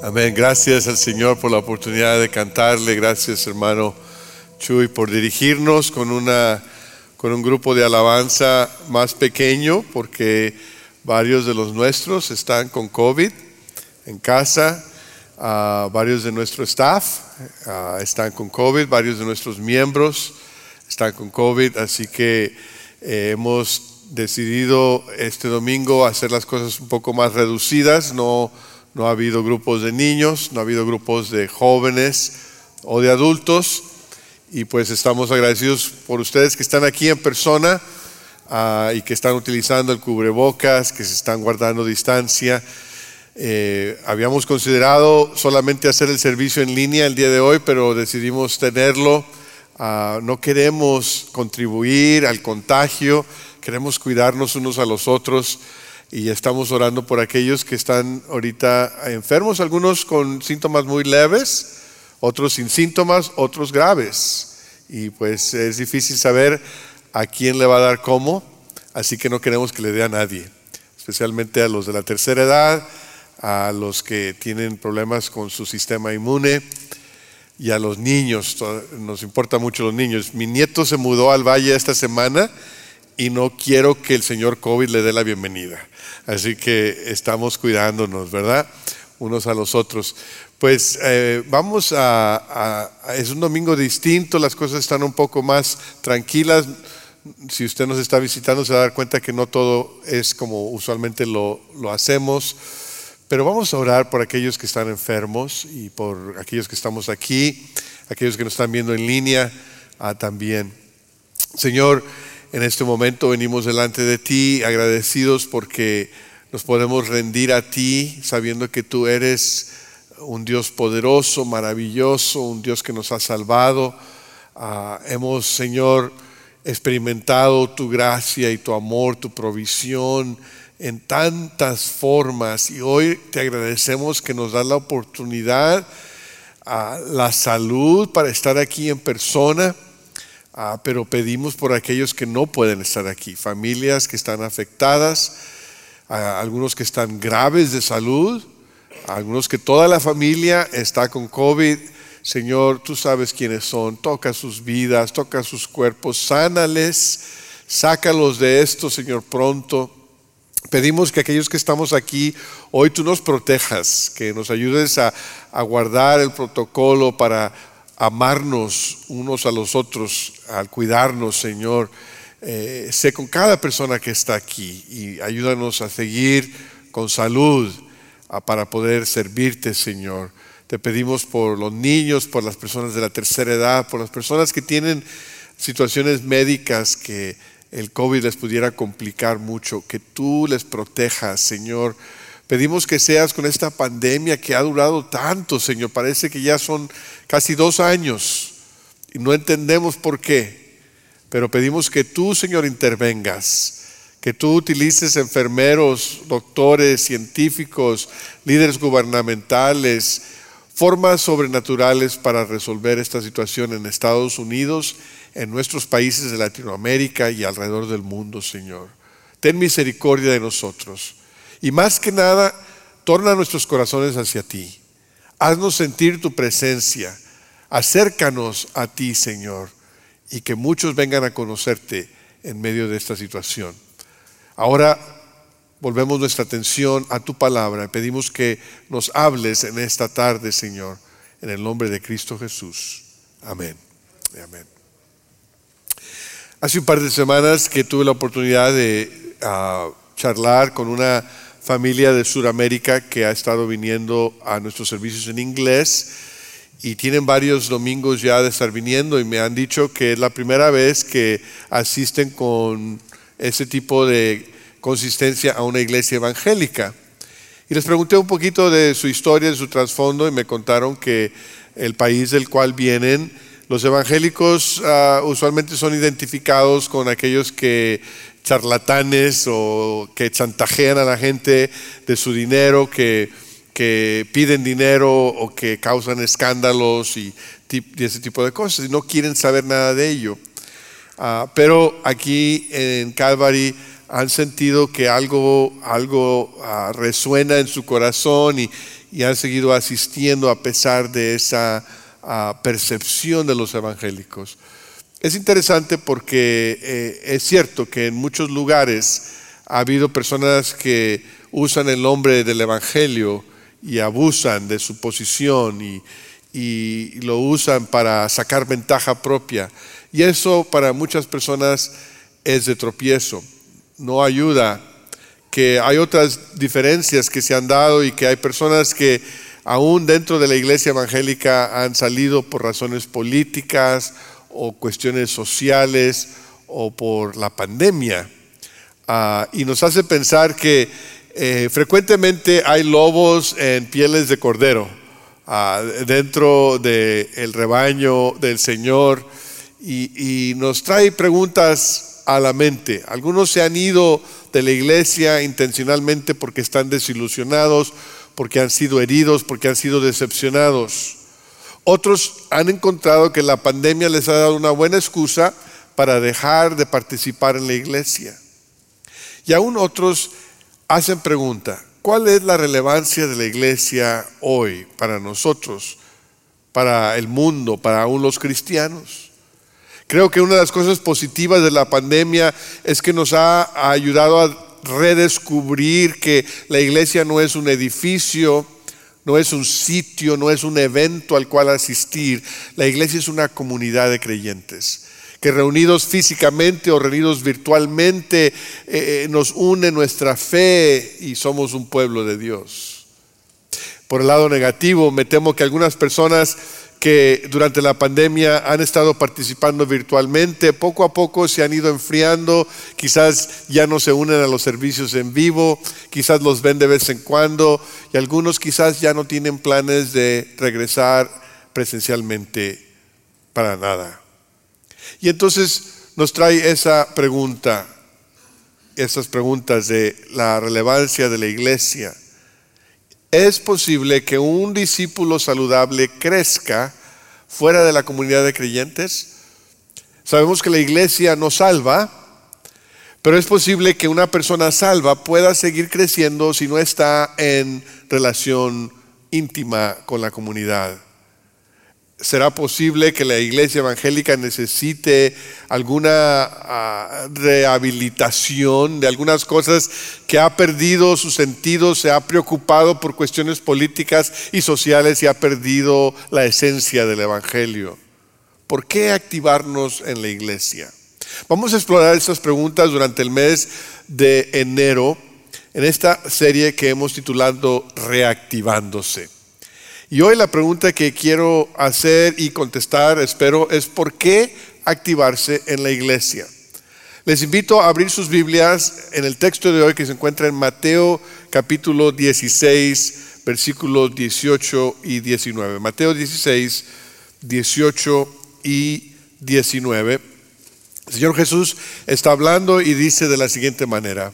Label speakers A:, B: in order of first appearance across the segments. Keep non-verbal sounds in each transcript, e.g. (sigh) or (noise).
A: Amén. Gracias al Señor por la oportunidad de cantarle. Gracias, hermano Chuy, por dirigirnos con, una, con un grupo de alabanza más pequeño, porque varios de los nuestros están con COVID en casa. Ah, varios de nuestro staff ah, están con COVID, varios de nuestros miembros están con COVID, así que eh, hemos decidido este domingo hacer las cosas un poco más reducidas, no no ha habido grupos de niños, no ha habido grupos de jóvenes o de adultos. Y pues estamos agradecidos por ustedes que están aquí en persona ah, y que están utilizando el cubrebocas, que se están guardando distancia. Eh, habíamos considerado solamente hacer el servicio en línea el día de hoy, pero decidimos tenerlo. Ah, no queremos contribuir al contagio, queremos cuidarnos unos a los otros y estamos orando por aquellos que están ahorita enfermos, algunos con síntomas muy leves, otros sin síntomas, otros graves. Y pues es difícil saber a quién le va a dar cómo, así que no queremos que le dé a nadie, especialmente a los de la tercera edad, a los que tienen problemas con su sistema inmune y a los niños. Nos importa mucho los niños. Mi nieto se mudó al valle esta semana y no quiero que el señor COVID le dé la bienvenida. Así que estamos cuidándonos, ¿verdad? Unos a los otros. Pues eh, vamos a, es un domingo distinto, las cosas están un poco más tranquilas. Si usted nos está visitando se va a dar cuenta que no todo es como usualmente lo, hacemos. Pero vamos a orar por aquellos que están enfermos y por aquellos que estamos aquí, aquellos que nos están viendo en línea ah, también. Señor, en este momento venimos delante de ti agradecidos porque nos podemos rendir a ti sabiendo que tú eres un Dios poderoso, maravilloso, un Dios que nos ha salvado. Ah, hemos, Señor, experimentado tu gracia y tu amor, tu provisión en tantas formas y hoy te agradecemos que nos das la oportunidad, a la salud para estar aquí en persona Ah, pero pedimos por aquellos que no pueden estar aquí, familias que están afectadas, algunos que están graves de salud, algunos que toda la familia está con COVID. Señor, tú sabes quiénes son, toca sus vidas, toca sus cuerpos, sánales, sácalos de esto, Señor, pronto. Pedimos que aquellos que estamos aquí, hoy tú nos protejas, que nos ayudes a, a guardar el protocolo para amarnos unos a los otros, al cuidarnos, Señor. Eh, sé con cada persona que está aquí y ayúdanos a seguir con salud para poder servirte, Señor. Te pedimos por los niños, por las personas de la tercera edad, por las personas que tienen situaciones médicas que el COVID les pudiera complicar mucho, que tú les protejas, Señor Pedimos que seas con esta pandemia que ha durado tanto, Señor. Parece que ya son casi dos años y no entendemos por qué. Pero pedimos que tú, Señor, intervengas, que tú utilices enfermeros, doctores, científicos, líderes gubernamentales, formas sobrenaturales para resolver esta situación en Estados Unidos, en nuestros países de Latinoamérica y alrededor del mundo, Señor. Ten misericordia de nosotros. Y más que nada, torna nuestros corazones hacia ti. Haznos sentir tu presencia. Acércanos a ti, Señor, y que muchos vengan a conocerte en medio de esta situación. Ahora volvemos nuestra atención a tu palabra. Pedimos que nos hables en esta tarde, Señor, en el nombre de Cristo Jesús. Amén. Amén. Hace un par de semanas que tuve la oportunidad de ah, charlar con una familia de Sudamérica que ha estado viniendo a nuestros servicios en inglés y tienen varios domingos ya de estar viniendo y me han dicho que es la primera vez que asisten con ese tipo de consistencia a una iglesia evangélica. Y les pregunté un poquito de su historia, de su trasfondo y me contaron que el país del cual vienen, los evangélicos ah, usualmente son identificados con aquellos que charlatanes o que chantajean a la gente de su dinero, que, que piden dinero o que causan escándalos y, ese tipo de cosas y no quieren saber nada de ello. Ah, pero aquí en Calvary han sentido que algo, algo ah, resuena en su corazón y y han seguido asistiendo a pesar de esa ah, percepción de los evangélicos. Es interesante porque eh, es cierto que en muchos lugares ha habido personas que usan el nombre del Evangelio y abusan de su posición y, y lo usan para sacar ventaja propia. Y eso para muchas personas es de tropiezo, no ayuda, que hay otras diferencias que se han dado y que hay personas que aún dentro de la iglesia evangélica han salido por razones políticas o cuestiones sociales o por la pandemia. Ah, y nos hace pensar que eh, frecuentemente hay lobos en pieles de cordero ah, dentro del rebaño del Señor y, y nos trae preguntas a la mente. Algunos se han ido de la iglesia intencionalmente porque están desilusionados, porque han sido heridos, porque han sido decepcionados. Otros han encontrado que la pandemia les ha dado una buena excusa para dejar de participar en la iglesia. Y aún otros hacen pregunta, ¿cuál es la relevancia de la iglesia hoy para nosotros, para el mundo, para aún los cristianos? Creo que una de las cosas positivas de la pandemia es que nos ha ayudado a redescubrir que la iglesia no es un edificio, no es un sitio, no es un evento al cual asistir. La iglesia es una comunidad de creyentes que reunidos físicamente o reunidos virtualmente eh, eh, nos une nuestra fe y somos un pueblo de Dios. Por el lado negativo, me temo que algunas personas que durante la pandemia han estado participando virtualmente, poco a poco se han ido enfriando, quizás ya no se unen a los servicios en vivo, quizás los ven de vez en cuando y algunos quizás ya no tienen planes de regresar presencialmente para nada. Y entonces nos trae esa pregunta, esas preguntas de la relevancia de la iglesia ¿Es posible que un discípulo saludable crezca fuera de la comunidad de creyentes? Sabemos que la iglesia no salva, pero es posible que una persona salva pueda seguir creciendo si no está en relación íntima con la comunidad. ¿Será posible que la iglesia evangélica necesite alguna ah, rehabilitación de algunas cosas que ha perdido su sentido, se ha preocupado por cuestiones políticas y sociales y ha perdido la esencia del evangelio? ¿Por qué activarnos en la iglesia? Vamos a explorar estas preguntas durante el mes de enero en esta serie que hemos titulado Reactivándose. Y hoy la pregunta que quiero hacer y contestar, espero, es ¿por qué activarse en la iglesia? Les invito a abrir sus Biblias en el texto de hoy que se encuentra en Mateo capítulo 16, versículos 18 y 19. Mateo 16, 18 y 19. El Señor Jesús está hablando y dice de la siguiente manera,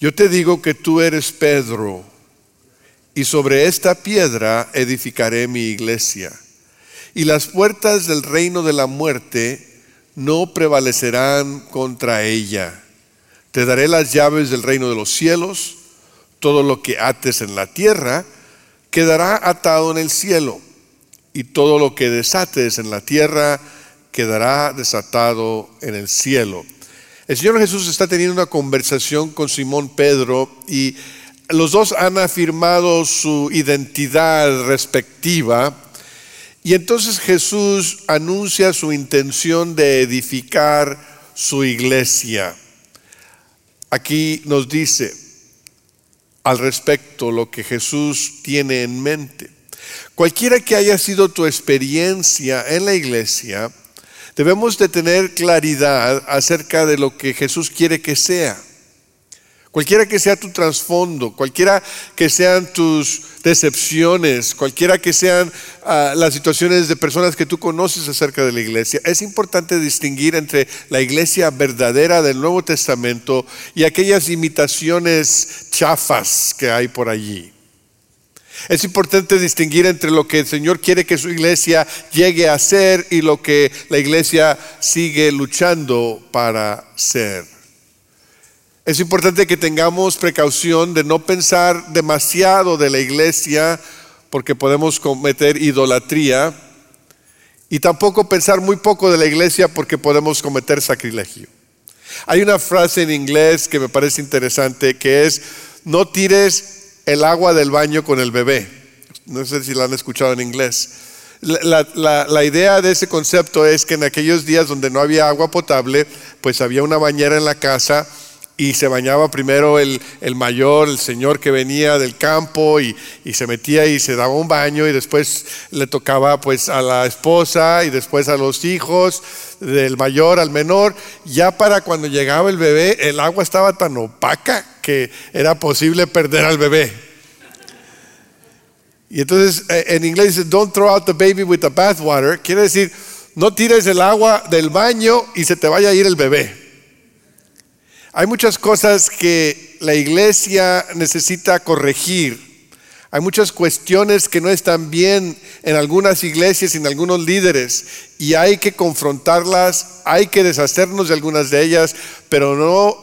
A: yo te digo que tú eres Pedro y sobre esta piedra edificaré mi iglesia. Y las puertas del reino de la muerte no prevalecerán contra ella. Te daré las llaves del reino de los cielos. Todo lo que ates en la tierra quedará atado en el cielo. Y todo lo que desates en la tierra quedará desatado en el cielo. El Señor Jesús está teniendo una conversación con Simón Pedro y los dos han afirmado su identidad respectiva y entonces Jesús anuncia su intención de edificar su iglesia. Aquí nos dice al respecto lo que Jesús tiene en mente. Cualquiera que haya sido tu experiencia en la iglesia, debemos de tener claridad acerca de lo que Jesús quiere que sea. Cualquiera que sea tu trasfondo, cualquiera que sean tus decepciones, cualquiera que sean ah, las situaciones de personas que tú conoces acerca de la iglesia, es importante distinguir entre la iglesia verdadera del Nuevo Testamento y aquellas imitaciones chafas que hay por allí. Es importante distinguir entre lo que el Señor quiere que su iglesia llegue a ser y lo que la iglesia sigue luchando para ser. Es importante que tengamos precaución de no pensar demasiado de la iglesia porque podemos cometer idolatría y tampoco pensar muy poco de la iglesia porque podemos cometer sacrilegio. Hay una frase en inglés que me parece interesante que es, no tires el agua del baño con el bebé. No sé si la han escuchado en inglés. La, idea de ese concepto es que en aquellos días donde no había agua potable, pues había una bañera en la casa y se bañaba primero el, mayor, el señor que venía del campo y, y, se metía y se daba un baño y después le tocaba pues a la esposa y después a los hijos del mayor al menor. Ya para cuando llegaba el bebé el agua estaba tan opaca que era posible perder al bebé. Y entonces eh, en inglés dice, don't throw out the baby with the bathwater. Quiere decir, no tires el agua del baño y se te vaya a ir el bebé. Hay muchas cosas que la iglesia necesita corregir. Hay muchas cuestiones que no están bien en algunas iglesias en algunos líderes y hay que confrontarlas, hay que deshacernos de algunas de ellas, pero no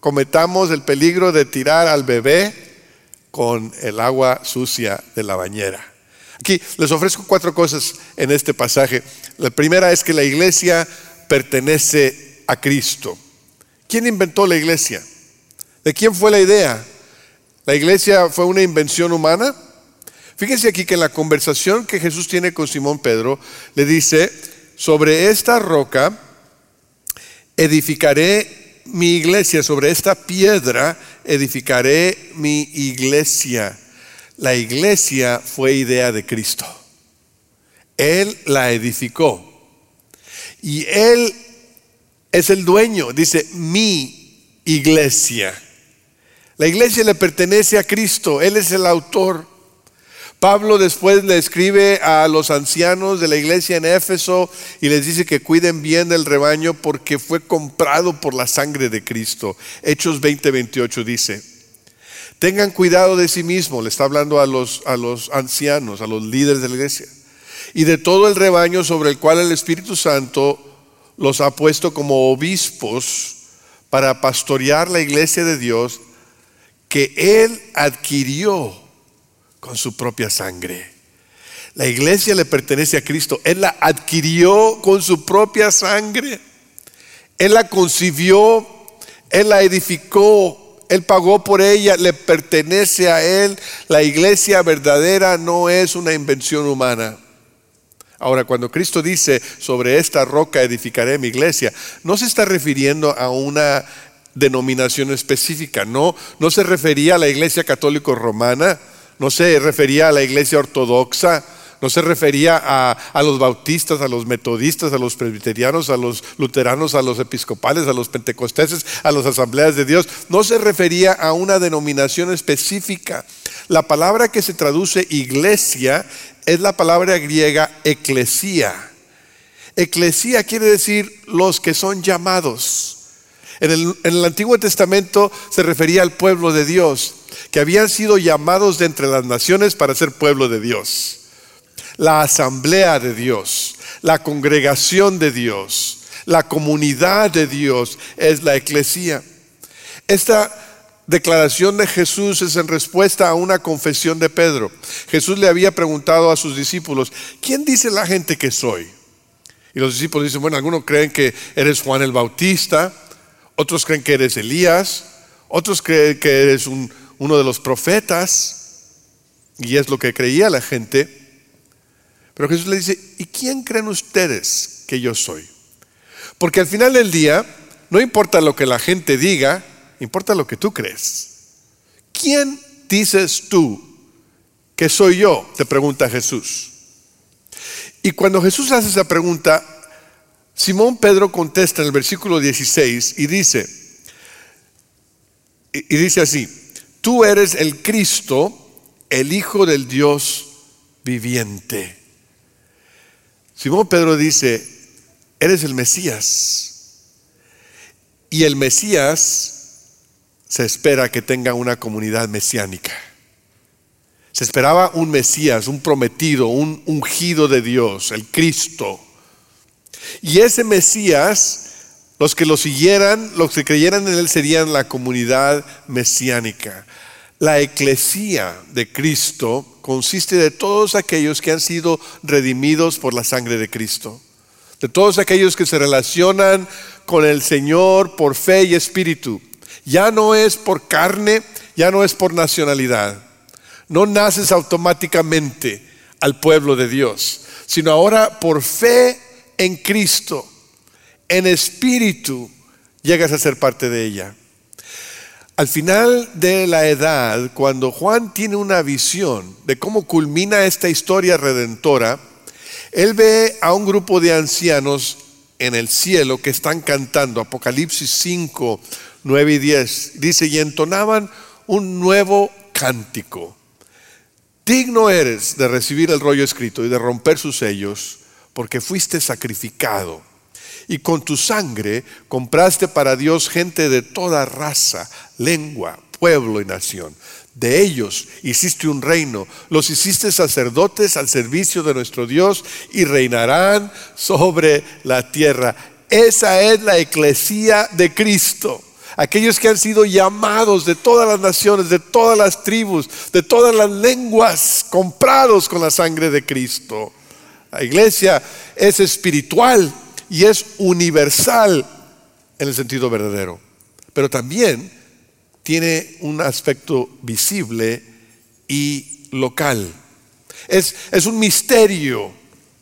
A: cometamos el peligro de tirar al bebé con el agua sucia de la bañera. Aquí les ofrezco cuatro cosas en este pasaje. La primera es que la iglesia pertenece a Cristo. ¿Quién inventó la iglesia? ¿De quién fue la idea? ¿La iglesia fue una invención humana? Fíjense aquí que en la conversación que Jesús tiene con Simón Pedro, le dice, sobre esta roca edificaré mi iglesia, sobre esta piedra edificaré mi iglesia. La iglesia fue idea de Cristo. Él la edificó. Y Él es el dueño, dice, mi iglesia. La iglesia le pertenece a Cristo, Él es el autor. Pablo después le escribe a los ancianos de la iglesia en Éfeso y les dice que cuiden bien del rebaño porque fue comprado por la sangre de Cristo. Hechos 20:28 dice, tengan cuidado de sí mismos, le está hablando a los, a los ancianos, a los líderes de la iglesia, y de todo el rebaño sobre el cual el Espíritu Santo los ha puesto como obispos para pastorear la iglesia de Dios que Él adquirió con su propia sangre. La iglesia le pertenece a Cristo. Él la adquirió con su propia sangre. Él la concibió, Él la edificó, Él pagó por ella, le pertenece a Él. La iglesia verdadera no es una invención humana. Ahora, cuando Cristo dice, sobre esta roca edificaré mi iglesia, no se está refiriendo a una denominación específica, no, no se refería a la iglesia católico romana, no se refería a la iglesia ortodoxa, no se refería a, los bautistas, a los metodistas, a los presbiterianos, a los luteranos, a los episcopales, a los pentecosteses, a las asambleas de Dios. No se refería a una denominación específica. La palabra que se traduce iglesia es la palabra griega eclesía. Eclesía quiere decir los que son llamados. En el, Antiguo Testamento se refería al pueblo de Dios que habían sido llamados de entre las naciones para ser pueblo de Dios. La asamblea de Dios, la congregación de Dios, la comunidad de Dios es la eclesía. Esta declaración de Jesús es en respuesta a una confesión de Pedro. Jesús le había preguntado a sus discípulos, ¿quién dice la gente que soy? Y los discípulos dicen, bueno, algunos creen que eres Juan el Bautista, otros creen que eres Elías, otros creen que eres un, uno de los profetas, y es lo que creía la gente. Pero Jesús le dice, ¿y quién creen ustedes que yo soy? Porque al final del día, no importa lo que la gente diga, importa lo que tú crees. ¿Quién dices tú que soy yo? Te pregunta Jesús. Y cuando Jesús hace esa pregunta, Simón Pedro contesta en el versículo 16 y dice, y dice así, tú eres el Cristo, el Hijo del Dios viviente. Simón Pedro dice, eres el Mesías. Y el Mesías se espera que tenga una comunidad mesiánica. Se esperaba un Mesías, un prometido, un ungido de Dios, el Cristo. Y ese Mesías Los que lo siguieran, los que creyeran en él serían la comunidad mesiánica. La eclesía de Cristo consiste de todos aquellos que han sido redimidos por la sangre de Cristo. De todos aquellos que se relacionan con el Señor por fe y espíritu. Ya no es por carne, ya no es por nacionalidad. No naces automáticamente al pueblo de Dios, sino ahora por fe en Cristo, en espíritu, llegas a ser parte de ella. Al final de la edad, cuando Juan tiene una visión de cómo culmina esta historia redentora, él ve a un grupo de ancianos en el cielo que están cantando, Apocalipsis 5, 9 y 10, dice, y entonaban un nuevo cántico. Digno eres de recibir el rollo escrito y de romper sus sellos, porque fuiste sacrificado y con tu sangre compraste para Dios gente de toda raza, lengua, pueblo y nación. De ellos hiciste un reino, los hiciste sacerdotes al servicio de nuestro Dios y reinarán sobre la tierra. Esa es la eclesía de Cristo. Aquellos que han sido llamados de todas las naciones, de todas las tribus, de todas las lenguas, comprados con la sangre de Cristo. La iglesia es espiritual y es universal en el sentido verdadero, pero también tiene un aspecto visible y local. Es, es un misterio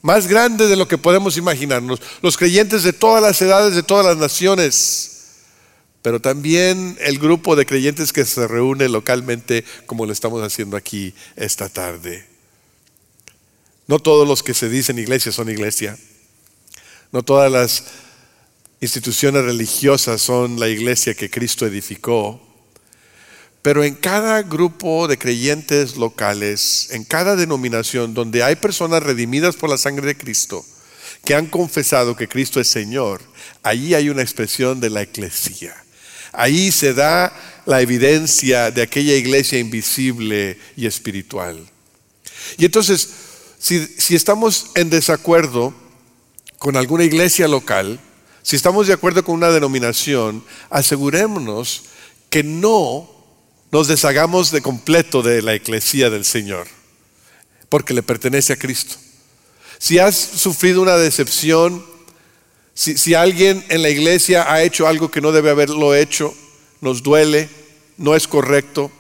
A: más grande de lo que podemos imaginarnos. Los creyentes de todas las edades, de todas las naciones, pero también el grupo de creyentes que se reúne localmente como lo estamos haciendo aquí esta tarde. No todos los que se dicen iglesia son iglesia. No todas las instituciones religiosas son la iglesia que Cristo edificó. Pero en cada grupo de creyentes locales, en cada denominación donde hay personas redimidas por la sangre de Cristo, que han confesado que Cristo es Señor, allí hay una expresión de la eclesía. Ahí se da la evidencia de aquella iglesia invisible y espiritual. Y entonces, si, estamos en desacuerdo, con alguna iglesia local, si estamos de acuerdo con una denominación, asegurémonos que no nos deshagamos de completo de la iglesia del Señor, porque le pertenece a Cristo. Si has sufrido una decepción, si, alguien en la iglesia ha hecho algo que no debe haberlo hecho, nos duele, no es correcto,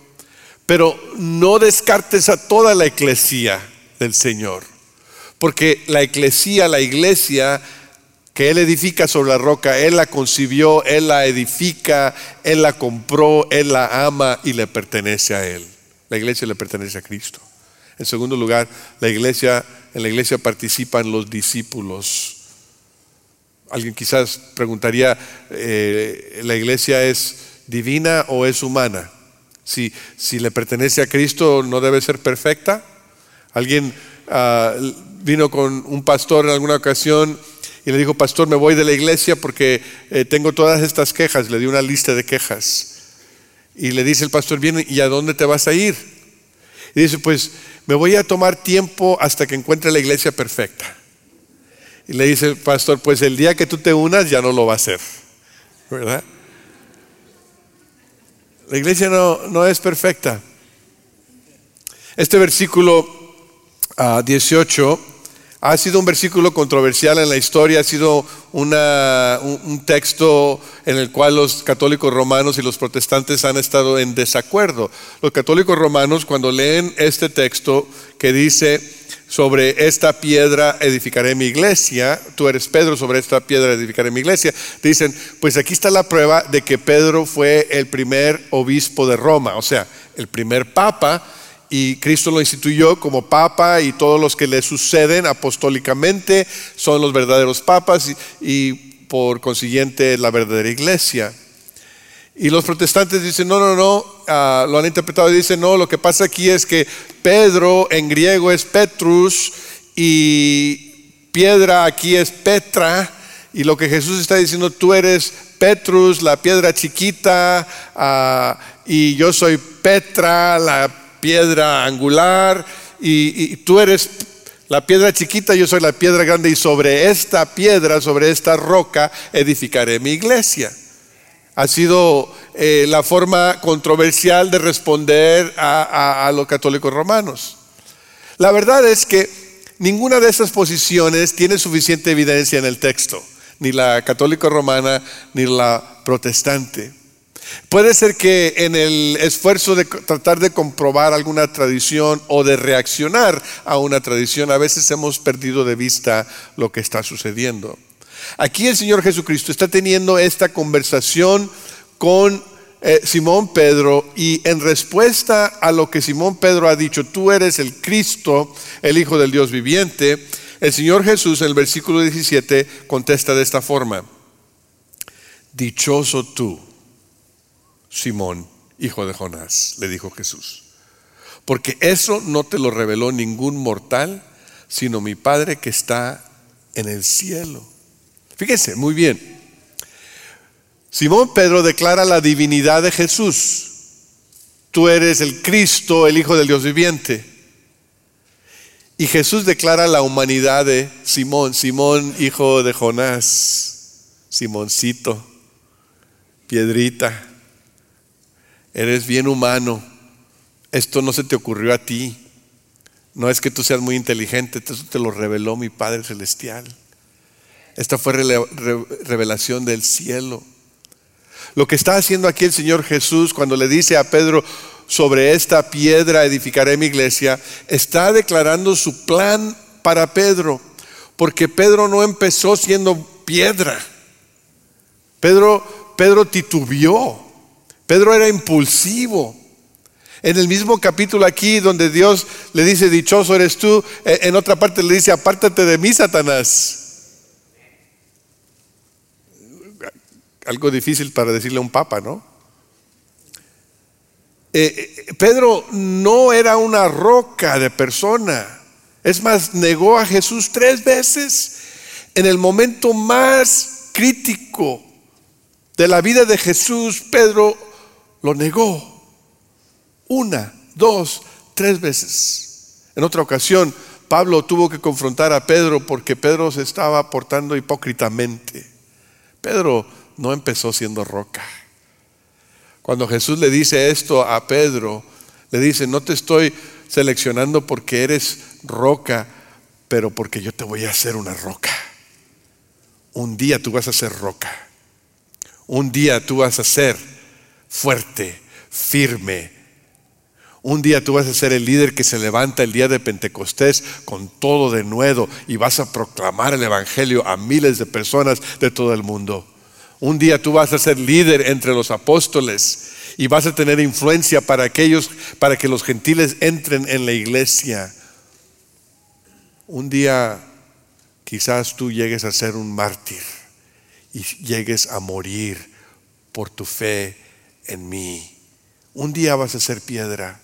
A: pero no descartes a toda la iglesia del Señor. Porque la eclesía, la iglesia que Él edifica sobre la roca, Él la concibió, Él la edifica, Él la compró, Él la ama y le pertenece a Él. La iglesia le pertenece a Cristo. En segundo lugar, la iglesia, en la iglesia participan los discípulos. Alguien quizás preguntaría, eh, ¿la iglesia es divina o es humana? Si, si le pertenece a Cristo, ¿no debe ser perfecta? Alguien ah, vino con un pastor en alguna ocasión y le dijo, pastor, me voy de la iglesia porque eh, tengo todas estas quejas. Le dio una lista de quejas. Y le dice el pastor, bien, ¿y a dónde te vas a ir? Y dice, pues me voy a tomar tiempo hasta que encuentre la iglesia perfecta. Y le dice el pastor, pues el día que tú te unas ya no lo va a hacer. ¿Verdad? La iglesia no, no es perfecta. Este versículo 18 ha sido un versículo controversial en la historia, ha sido un, texto en el cual los católicos romanos y los protestantes han estado en desacuerdo. Los católicos romanos cuando leen este texto que dice, sobre esta piedra edificaré mi iglesia, tú eres Pedro, sobre esta piedra edificaré mi iglesia, dicen, pues aquí está la prueba de que Pedro fue el primer obispo de Roma, o sea, el primer papa y Cristo lo instituyó como papa y todos los que le suceden apostólicamente son los verdaderos papas y, por consiguiente la verdadera iglesia. Y los protestantes dicen, no, no, no, ah, lo han interpretado y dicen, no, lo que pasa aquí es que Pedro en griego es Petrus y piedra aquí es Petra. Y lo que Jesús está diciendo, tú eres Petrus, la piedra chiquita, ah, y yo soy Petra, la piedra angular y, tú eres La piedra chiquita, yo soy la piedra grande y sobre esta piedra, sobre esta roca, edificaré mi iglesia. Ha sido eh, la forma controversial de responder a, los católicos romanos. La verdad es que ninguna de esas posiciones tiene suficiente evidencia en el texto, ni la católica romana ni la protestante. Puede ser que en el esfuerzo de tratar de comprobar alguna tradición o de reaccionar a una tradición, a veces hemos perdido de vista lo que está sucediendo. Aquí el Señor Jesucristo está teniendo esta conversación con eh, Simón Pedro y en respuesta a lo que Simón Pedro ha dicho, tú eres el Cristo, el Hijo del Dios viviente, el Señor Jesús en el versículo 17 contesta de esta forma, dichoso tú Simón, hijo de Jonás, le dijo Jesús. Porque eso no te lo reveló ningún mortal, sino mi Padre que está en el cielo. Fíjense, muy bien. Simón Pedro declara la divinidad de Jesús. Tú eres el Cristo, el Hijo del Dios viviente. Y Jesús declara la humanidad de Simón, Simón, hijo de Jonás, Simoncito, piedrita eres bien humano, esto no se te ocurrió a ti, no es que tú seas muy inteligente, esto te lo reveló mi Padre Celestial. Esta fue revelación del cielo. Lo que está haciendo aquí el Señor Jesús cuando le dice a Pedro, sobre esta piedra edificaré mi iglesia, está declarando su plan para Pedro, porque Pedro no empezó siendo piedra. Pedro, Pedro titubió. Pedro era impulsivo. En el mismo capítulo aquí donde Dios le dice, dichoso eres tú, eh, en otra parte le dice, apártate de mí, Satanás. Algo difícil para decirle a un papa, ¿no? Eh, eh, Pedro no era una roca de persona. Es más, negó a Jesús tres veces en el momento más crítico de la vida de Jesús. Pedro lo negó una, dos, tres veces. En otra ocasión, Pablo tuvo que confrontar a Pedro porque Pedro se estaba portando hipócritamente. Pedro no empezó siendo roca. Cuando Jesús le dice esto a Pedro, le dice, no te estoy seleccionando porque eres roca, pero porque yo te voy a hacer una roca. Un día tú vas a ser roca. Un día tú vas a ser fuerte, firme. Un día tú vas a ser el líder que se levanta el día de Pentecostés con todo de nuevo y vas a proclamar el Evangelio a miles de personas de todo el mundo. Un día tú vas a ser líder entre los apóstoles y vas a tener influencia para aquellos, para que los gentiles entren en la iglesia. Un día quizás tú llegues a ser un mártir y llegues a morir por tu fe en mí. Un día vas a ser piedra.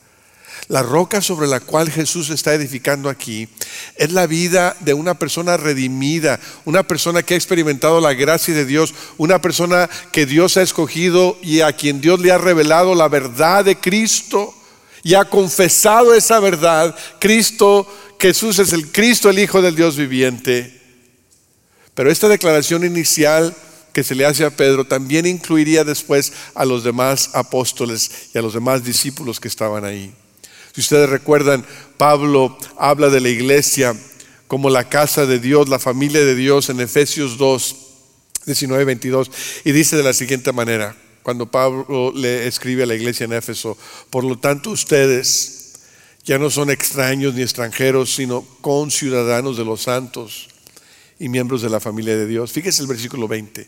A: La roca sobre la cual Jesús está edificando aquí es la vida de una persona redimida, una persona que ha experimentado la gracia de Dios, una persona que Dios ha escogido y a quien Dios le ha revelado la verdad de Cristo y ha confesado esa verdad. Cristo, Jesús es el Cristo, el Hijo del Dios viviente. Pero esta declaración inicial que se le hace a Pedro también incluiría después a los demás apóstoles y a los demás discípulos que estaban ahí. Si ustedes recuerdan, Pablo habla de la iglesia como la casa de Dios, la familia de Dios en Efesios 2, 19, 22, y dice de la siguiente manera, cuando Pablo le escribe a la iglesia en Éfeso, por lo tanto ustedes ya no son extraños ni extranjeros, sino conciudadanos de los santos y miembros de la familia de Dios. Fíjese el versículo 20.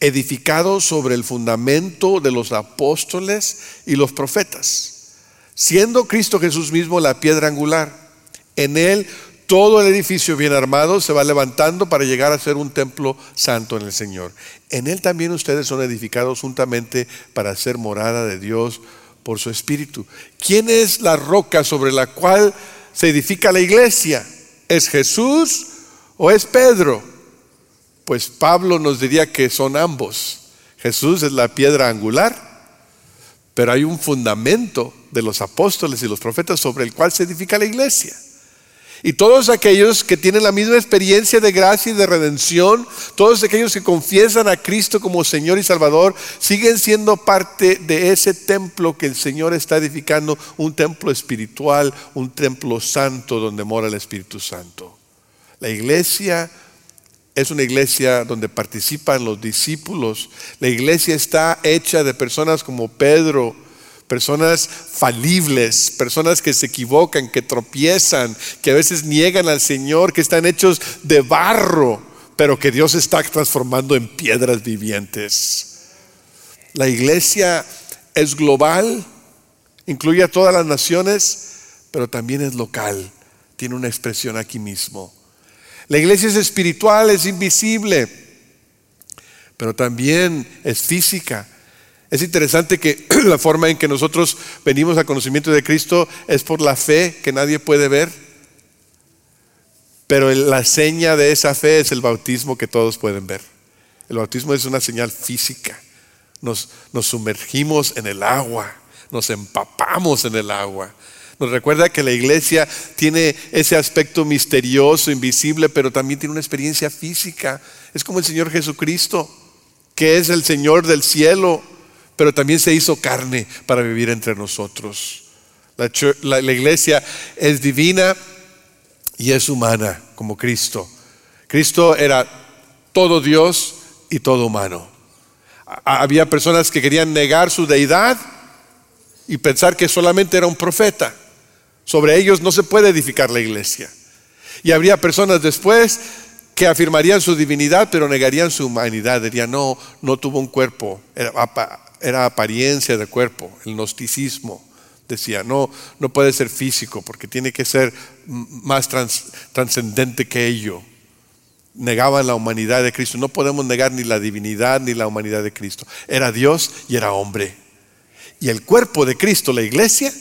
A: Edificado sobre el fundamento de los apóstoles y los profetas, siendo Cristo Jesús mismo la piedra angular. En él todo el edificio bien armado se va levantando para llegar a ser un templo santo en el Señor. En él también ustedes son edificados juntamente para ser morada de Dios por su Espíritu. ¿Quién es la roca sobre la cual se edifica la iglesia? ¿Es Jesús? ¿O es Pedro? Pues Pablo nos diría que son ambos. Jesús es la piedra angular, pero hay un fundamento de los apóstoles y los profetas sobre el cual se edifica la iglesia. Y todos aquellos que tienen la misma experiencia de gracia y de redención, todos aquellos que confiesan a Cristo como Señor y Salvador, siguen siendo parte de ese templo que el Señor está edificando, un templo espiritual, un templo santo donde mora el Espíritu Santo. La iglesia es una iglesia donde participan los discípulos. La iglesia está hecha de personas como Pedro, personas falibles, personas que se equivocan, que tropiezan, que a veces niegan al Señor, que están hechos de barro, pero que Dios está transformando en piedras vivientes. La iglesia es global, incluye a todas las naciones, pero también es local, tiene una expresión aquí mismo. La iglesia es espiritual, es invisible, pero también es física es interesante que (clears throat) la forma en que nosotros venimos al conocimiento de Cristo es por la fe que nadie puede ver. Pero la seña de esa fe es el bautismo que todos pueden ver. El bautismo es una señal física. Nos, nos sumergimos en el agua, nos empapamos en el agua. Nos recuerda que la iglesia tiene ese aspecto misterioso, invisible, pero también tiene una experiencia física. Es como el Señor Jesucristo, que es el Señor del cielo pero también se hizo carne para vivir entre nosotros. La, iglesia es divina y es humana como Cristo. Cristo era todo Dios y todo humano. Había personas que querían negar su deidad y pensar que solamente era un profeta. Sobre ellos no se puede edificar la iglesia. Y habría personas después que afirmarían su divinidad, pero negarían su humanidad. Dirían, no, no tuvo un cuerpo, era apariencia de cuerpo, el gnosticismo. Decía, no, no puede ser físico porque tiene que ser más trascendente que ello. Negaban la humanidad de Cristo. No podemos negar ni la divinidad ni la humanidad de Cristo. Era Dios y era hombre. Y el cuerpo de Cristo, la iglesia,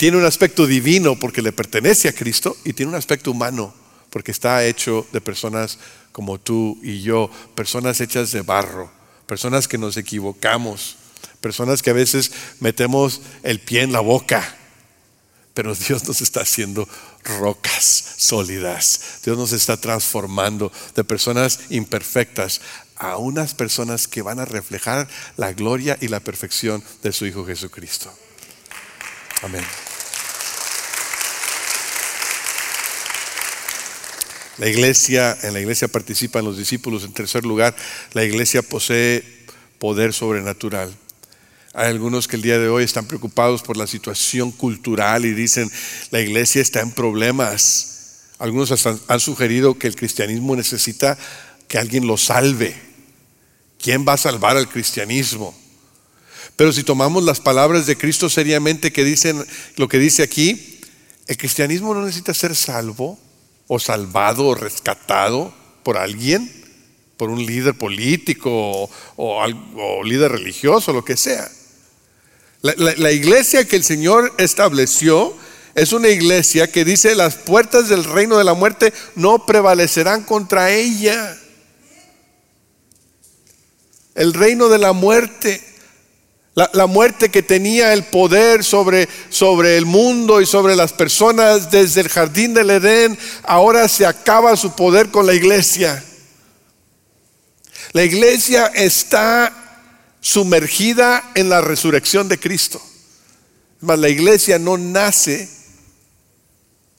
A: tiene un aspecto divino porque le pertenece a Cristo y tiene un aspecto humano porque está hecho de personas como tú y yo, personas hechas de barro personas que nos equivocamos, personas que a veces metemos el pie en la boca, pero Dios nos está haciendo rocas sólidas. Dios nos está transformando de personas imperfectas a unas personas que van a reflejar la gloria y la perfección de su Hijo Jesucristo. Amén. La iglesia, en la iglesia participan los discípulos. En tercer lugar, la iglesia posee poder sobrenatural. Hay algunos que el día de hoy están preocupados por la situación cultural y dicen, la iglesia está en problemas. Algunos han sugerido que el cristianismo necesita que alguien lo salve. ¿Quién va a salvar al cristianismo? Pero si tomamos las palabras de Cristo seriamente que dicen lo que dice aquí, el cristianismo no necesita ser salvo o salvado o rescatado por alguien, por un líder político o, líder religioso, lo que sea. la iglesia que el Señor estableció es una iglesia que dice las puertas del reino de la muerte no prevalecerán contra ella. El reino de la muerte la, muerte que tenía el poder sobre, sobre el mundo y sobre las personas desde el jardín del Edén, ahora se acaba su poder con la iglesia. La iglesia está sumergida en la resurrección de Cristo. Mas la iglesia no nace,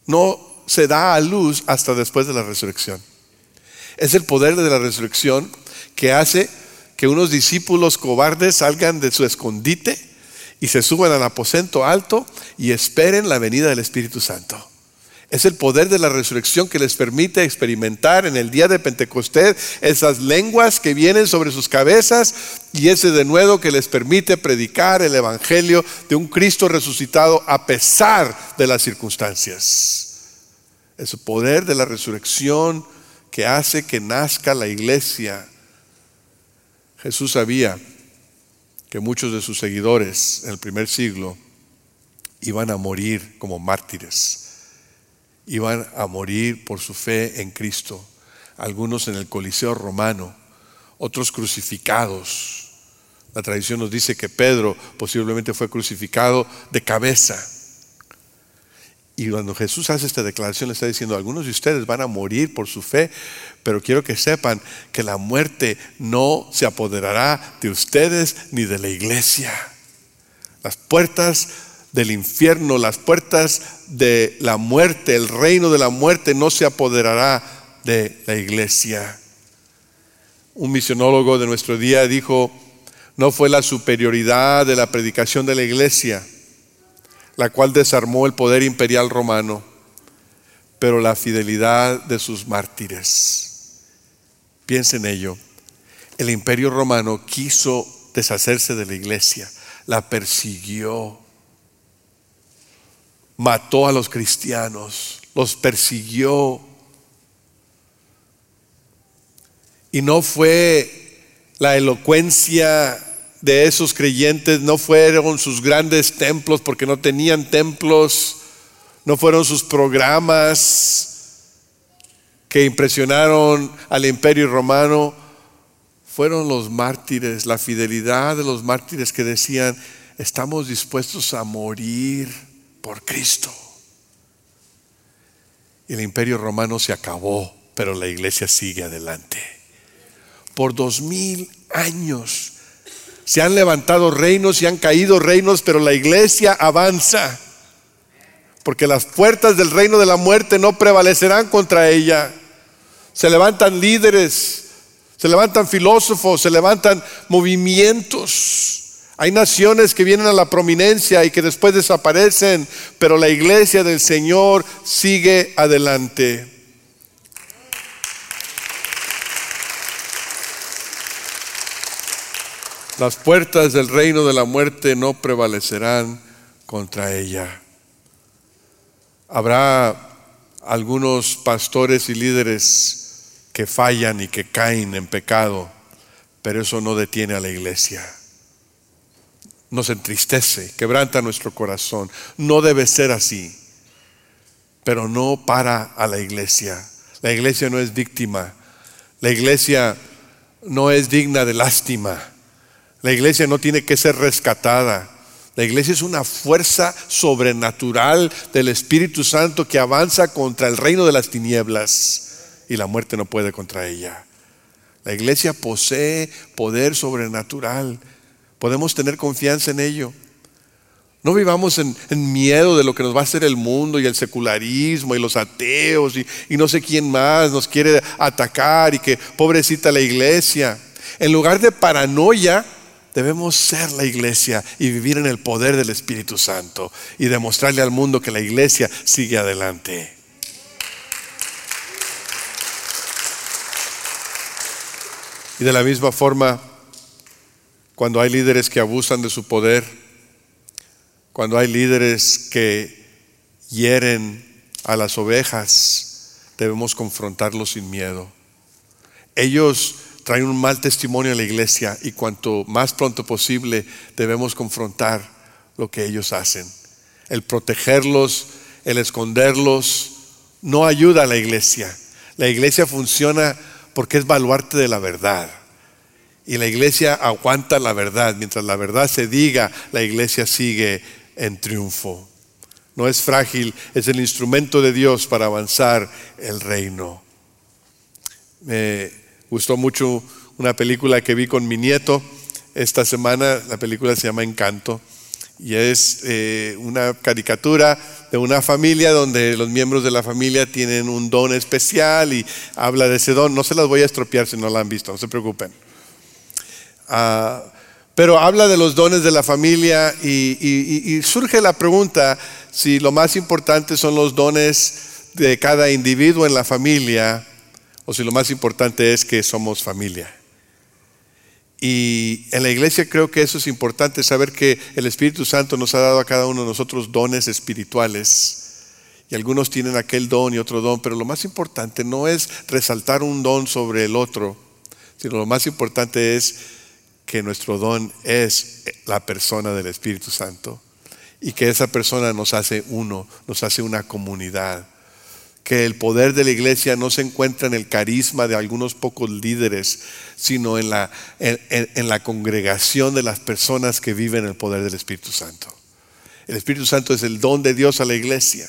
A: no se da a luz hasta después de la resurrección. Es el poder de la resurrección que hace que unos discípulos cobardes salgan de su escondite y se suban al aposento alto y esperen la venida del Espíritu Santo. Es el poder de la resurrección que les permite experimentar en el día de Pentecostés esas lenguas que vienen sobre sus cabezas y ese denuedo que les permite predicar el Evangelio de un Cristo resucitado a pesar de las circunstancias. Es el poder de la resurrección que hace que nazca la iglesia Jesús sabía que muchos de sus seguidores en el primer siglo iban a morir como mártires, iban a morir por su fe en Cristo, algunos en el Coliseo romano, otros crucificados. La tradición nos dice que Pedro posiblemente fue crucificado de cabeza. Y cuando Jesús hace esta declaración, le está diciendo, algunos de ustedes van a morir por su fe, pero quiero que sepan que la muerte no se apoderará de ustedes ni de la iglesia. Las puertas del infierno, las puertas de la muerte, el reino de la muerte no se apoderará de la iglesia. Un misionólogo de nuestro día dijo, no fue la superioridad de la predicación de la iglesia, la cual desarmó el poder imperial romano, pero la fidelidad de sus mártires. Piensen en ello. El imperio romano quiso deshacerse de la iglesia, la persiguió, mató a los cristianos, los persiguió. Y no fue la elocuencia de esos creyentes, no fueron sus grandes templos porque no tenían templos, no fueron sus programas que impresionaron al imperio romano, fueron los mártires, la fidelidad de los mártires que decían, estamos dispuestos a morir por Cristo. Y el imperio romano se acabó, pero la iglesia sigue adelante. Por dos mil años se han levantado reinos y han caído reinos, pero la iglesia avanza. Porque las puertas del reino de la muerte no prevalecerán contra ella. Se levantan líderes, se levantan filósofos, se levantan movimientos hay naciones que vienen a la prominencia y que después desaparecen, pero la iglesia del Señor sigue adelante. Las puertas del reino de la muerte no prevalecerán contra ella. Habrá algunos pastores y líderes que fallan y que caen en pecado, pero eso no detiene a la iglesia nos entristece, quebranta nuestro corazón. No debe ser así, pero no para a la iglesia. La iglesia no es víctima, la iglesia no es digna de lástima, la iglesia no tiene que ser rescatada. La iglesia es una fuerza sobrenatural del Espíritu Santo que avanza contra el reino de las tinieblas y la muerte no puede contra ella. La iglesia posee poder sobrenatural Podemos tener confianza en ello. No vivamos en, miedo de lo que nos va a hacer el mundo y el secularismo y los ateos y, no sé quién más nos quiere atacar y que pobrecita la iglesia. En lugar de paranoia, debemos ser la iglesia y vivir en el poder del Espíritu Santo y demostrarle al mundo que la iglesia sigue adelante. Y de la misma forma, cuando hay líderes que abusan de su poder, cuando hay líderes que hieren a las ovejas, debemos confrontarlos sin miedo. Ellos traen un mal testimonio a la iglesia y cuanto más pronto posible debemos confrontar lo que ellos hacen. El protegerlos, el esconderlos, no ayuda a la iglesia. La iglesia funciona porque es baluarte de la verdad. Y la iglesia aguanta la verdad. Mientras la verdad se diga, la iglesia sigue en triunfo. No es frágil, es el instrumento de Dios para avanzar el reino. Me gustó mucho una película que vi con mi nieto esta semana. La película se llama Encanto y es eh, una caricatura de una familia donde los miembros de la familia tienen un don especial y habla de ese don. No se las voy a estropear si no la han visto, no se preocupen. Ah, pero habla de los dones de la familia y, surge la pregunta si lo más importante son los dones de cada individuo en la familia o si lo más importante es que somos familia. Y en la iglesia creo que eso es importante, saber que el Espíritu Santo nos ha dado a cada uno de nosotros dones espirituales. Y algunos tienen aquel don y otro don, pero lo más importante no es resaltar un don sobre el otro, sino lo más importante es que nuestro don es la persona del Espíritu Santo y que esa persona nos hace uno, nos hace una comunidad. Que el poder de la iglesia no se encuentra en el carisma de algunos pocos líderes, sino en la, en, la congregación de las personas que viven el poder del Espíritu Santo. El Espíritu Santo es el don de Dios a la iglesia.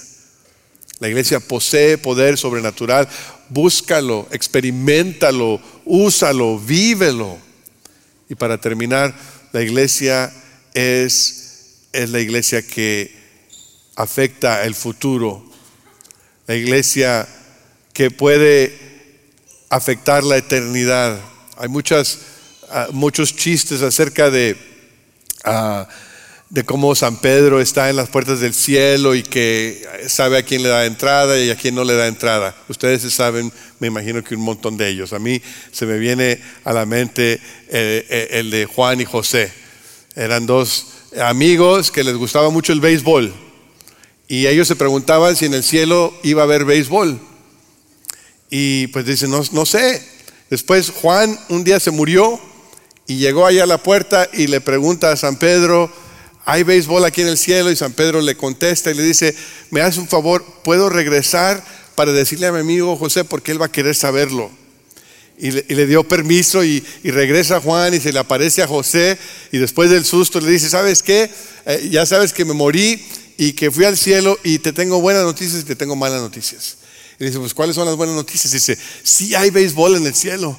A: La iglesia posee poder sobrenatural. Búscalo, experimentalo, úsalo, vívelo. Y para terminar, la iglesia es, es la iglesia que afecta el futuro. La iglesia que puede afectar la eternidad. Hay muchas, ah, muchos chistes acerca de, ah, de cómo San Pedro está en las puertas del cielo y que sabe a quién le da entrada y a quién no le da entrada. Ustedes saben, me imagino que un montón de ellos. A mí se me viene a la mente eh, eh, el de Juan y José. Eran dos amigos que les gustaba mucho el béisbol y ellos se preguntaban si en el cielo iba a haber béisbol. Y pues dicen, no, no sé. Después Juan un día se murió y llegó allá a la puerta y le pregunta a San Pedro, ¿hay béisbol aquí en el cielo? Y San Pedro le contesta y le dice, me hace un favor, ¿puedo regresar para decirle a mi amigo José porque él va a querer saberlo? Y le, dio permiso y, regresa Juan y se le aparece a José y después del susto le dice, ¿sabes qué? Eh, ya sabes que me morí y que fui al cielo y te tengo buenas noticias y te tengo malas noticias. Y dice, pues ¿cuáles son las buenas noticias? Dice, sí hay béisbol en el cielo.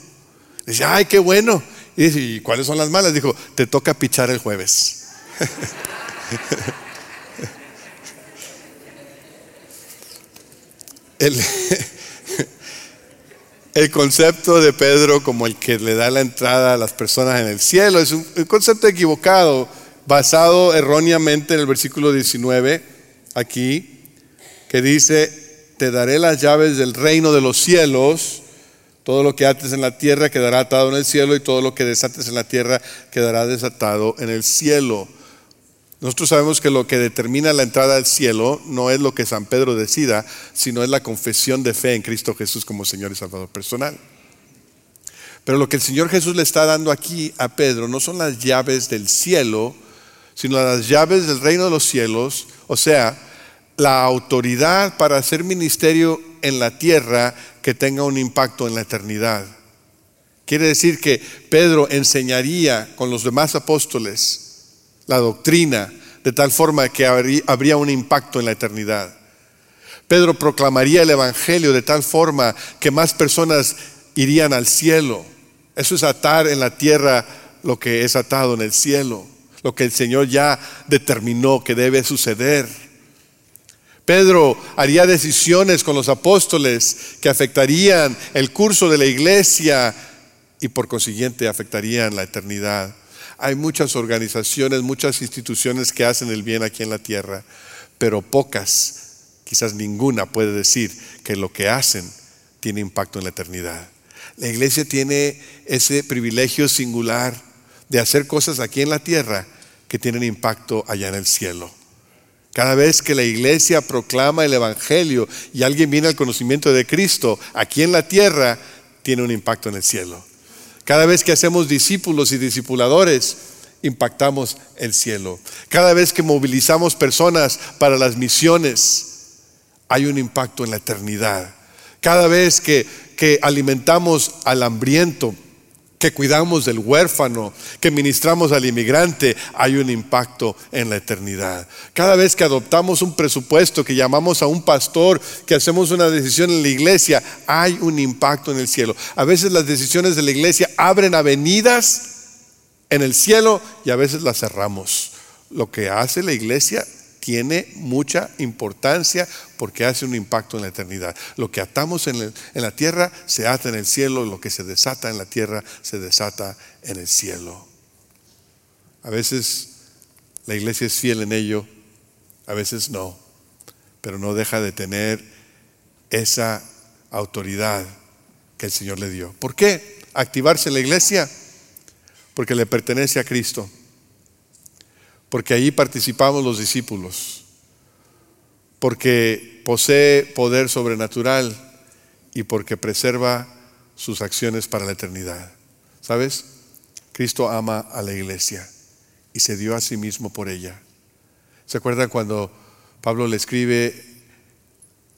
A: dice, ay, qué bueno. Y dice, ¿y cuáles son las malas? Dijo, te toca pichar el jueves. (laughs) (laughs) el, concepto de Pedro como el que le da la entrada a las personas en el cielo es un concepto equivocado basado erróneamente en el versículo 19, aquí, que dice, te daré las llaves del reino de los cielos, todo lo que ates en la tierra quedará atado en el cielo y todo lo que desates en la tierra quedará desatado en el cielo. Nosotros sabemos que lo que determina la entrada al cielo no es lo que San Pedro decida, sino es la confesión de fe en Cristo Jesús como Señor y Salvador personal. Pero lo que el Señor Jesús le está dando aquí a Pedro no son las llaves del cielo, sino las llaves del reino de los cielos, o sea, la autoridad para hacer ministerio en la tierra que tenga un impacto en la eternidad. Quiere decir que Pedro enseñaría con los demás apóstoles la doctrina de tal forma que habría un impacto en la eternidad. Pedro proclamaría el Evangelio de tal forma que más personas irían al cielo. Eso es atar en la tierra lo que es atado en el cielo lo que el Señor ya determinó que debe suceder. Pedro haría decisiones con los apóstoles que afectarían el curso de la iglesia y por consiguiente afectarían la eternidad. Hay muchas organizaciones, muchas instituciones que hacen el bien aquí en la tierra, pero pocas, quizás ninguna puede decir que lo que hacen tiene impacto en la eternidad. La iglesia tiene ese privilegio singular de hacer cosas aquí en la tierra que tienen impacto allá en el cielo. Cada vez que la iglesia proclama el Evangelio y alguien viene al conocimiento de Cristo aquí en la tierra, tiene un impacto en el cielo. Cada vez que hacemos discípulos y discipuladores, impactamos el cielo. Cada vez que movilizamos personas para las misiones, hay un impacto en la eternidad. Cada vez que, que alimentamos al hambriento, que cuidamos del huérfano, que ministramos al inmigrante, hay un impacto en la eternidad. Cada vez que adoptamos un presupuesto, que llamamos a un pastor, que hacemos una decisión en la iglesia, hay un impacto en el cielo. A veces las decisiones de la iglesia abren avenidas en el cielo y a veces las cerramos. Lo que hace la iglesia tiene mucha importancia porque hace un impacto en la eternidad. Lo que atamos en, la tierra se ata en el cielo, lo que se desata en la tierra se desata en el cielo. A veces la iglesia es fiel en ello, a veces no, pero no deja de tener esa autoridad que el Señor le dio. ¿Por qué? Activarse la iglesia porque le pertenece a Cristo porque allí participamos los discípulos, porque posee poder sobrenatural y porque preserva sus acciones para la eternidad. ¿Sabes? Cristo ama a la iglesia y se dio a sí mismo por ella. ¿Se acuerdan cuando Pablo le escribe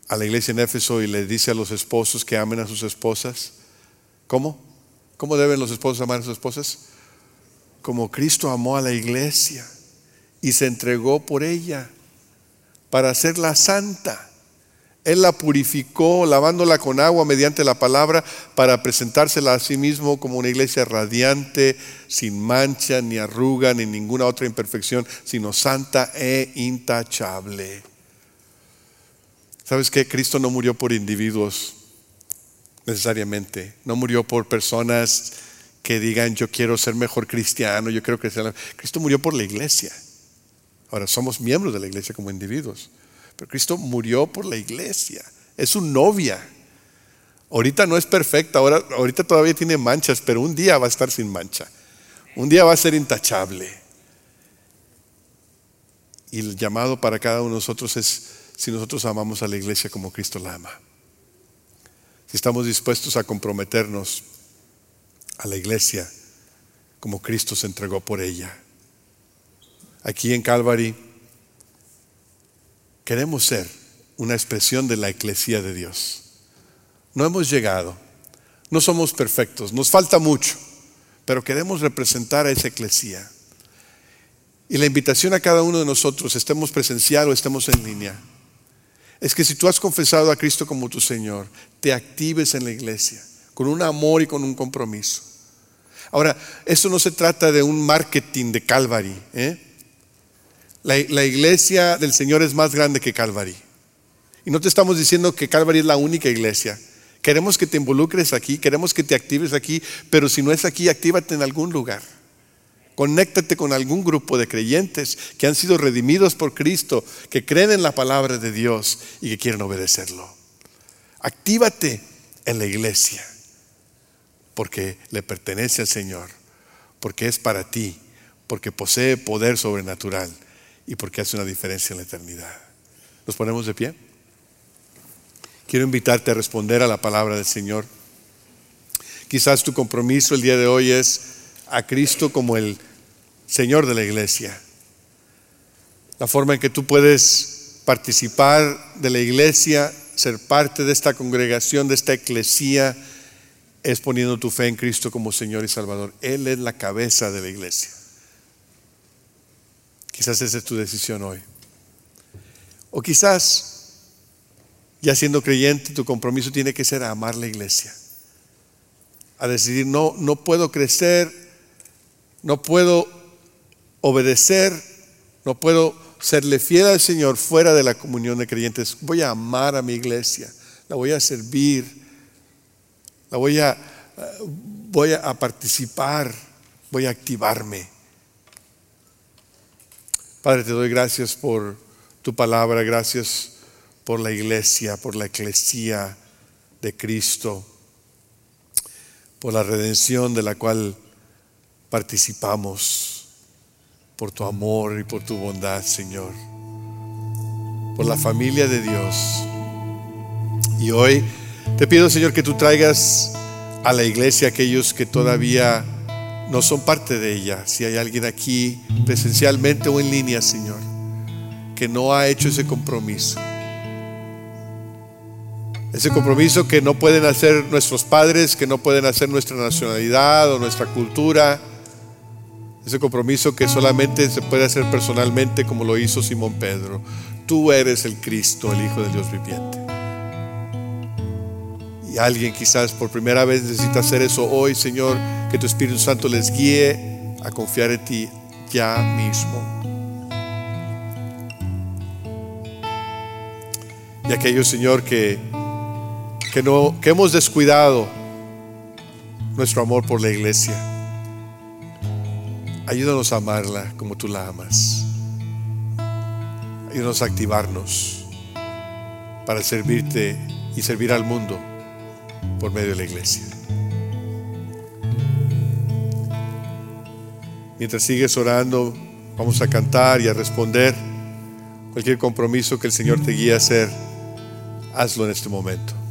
A: a la iglesia en Éfeso y le dice a los esposos que amen a sus esposas? ¿Cómo? ¿Cómo deben los esposos amar a sus esposas? Como Cristo amó a la iglesia y se entregó por ella para hacerla santa Él la purificó lavándola con agua mediante la palabra para presentársela a sí mismo como una iglesia radiante, sin mancha, ni arruga, ni ninguna otra imperfección, sino santa e intachable. ¿Sabes qué? Cristo no murió por individuos necesariamente, no murió por personas que digan yo quiero ser mejor cristiano, yo quiero crecer. Cristo murió por la iglesia. Ahora somos miembros de la iglesia como individuos. Pero Cristo murió por la iglesia. Es su novia. Ahorita no es perfecta, ahora, ahorita todavía tiene manchas, pero un día va a estar sin mancha. Un día va a ser intachable. Y el llamado para cada uno de nosotros es si nosotros amamos a la iglesia como Cristo la ama. Si estamos dispuestos a comprometernos a la iglesia como Cristo se entregó por ella. Aquí en Calvary Queremos ser una expresión de la eclesía de Dios. No hemos llegado, no somos perfectos, nos falta mucho, pero queremos representar a esa eclesía. Y la invitación a cada uno de nosotros, estemos presencial o estemos en línea, es que si tú has confesado a Cristo como tu Señor, te actives en la iglesia con un amor y con un compromiso. Ahora, esto no se trata de un marketing de Calvary, ¿eh? La, iglesia del Señor es más grande que Calvary. Y no te estamos diciendo que Calvary es la única iglesia. Queremos que te involucres aquí, queremos que te actives aquí, pero si no es aquí, actívate en algún lugar. Conéctate con algún grupo de creyentes que han sido redimidos por Cristo, que creen en la palabra de Dios y que quieren obedecerlo. Actívate en la iglesia, porque le pertenece al Señor, porque es para ti, porque posee poder sobrenatural y porque hace una diferencia en la eternidad. ¿Nos ponemos de pie? Quiero invitarte a responder a la palabra del Señor. Quizás tu compromiso el día de hoy es a Cristo como el Señor de la iglesia. La forma en que tú puedes participar de la iglesia, ser parte de esta congregación, de esta eclesía, es poniendo tu fe en Cristo como Señor y Salvador. Él es la cabeza de la iglesia. Quizás esa es tu decisión hoy. O quizás, ya siendo creyente, tu compromiso tiene que ser a amar la iglesia. A decidir, no, no puedo crecer, no puedo obedecer, no puedo serle fiel al Señor fuera de la comunión de creyentes. Voy a amar a mi iglesia, la voy a servir, la voy a, voy a participar, voy a activarme. Padre, te doy gracias por tu palabra, gracias por la iglesia, por la eclesía de Cristo, por la redención de la cual participamos, por tu amor y por tu bondad, Señor, por la familia de Dios. Y hoy te pido, Señor, que tú traigas a la iglesia aquellos que todavía no son parte de ella. Si hay alguien aquí presencialmente o en línea, Señor, que no ha hecho ese compromiso. Ese compromiso que no pueden hacer nuestros padres, que no pueden hacer nuestra nacionalidad o nuestra cultura. Ese compromiso que solamente se puede hacer personalmente como lo hizo Simón Pedro. Tú eres el Cristo, el Hijo del Dios viviente. Y alguien quizás por primera vez necesita hacer eso hoy, Señor, que tu Espíritu Santo les guíe a confiar en ti ya mismo. Y aquellos, Señor, que, que, no, que hemos descuidado nuestro amor por la iglesia, ayúdanos a amarla como tú la amas. Ayúdanos a activarnos para servirte y servir al mundo por medio de la iglesia. Mientras sigues orando, vamos a cantar y a responder cualquier compromiso que el Señor te guíe a hacer. Hazlo en este momento.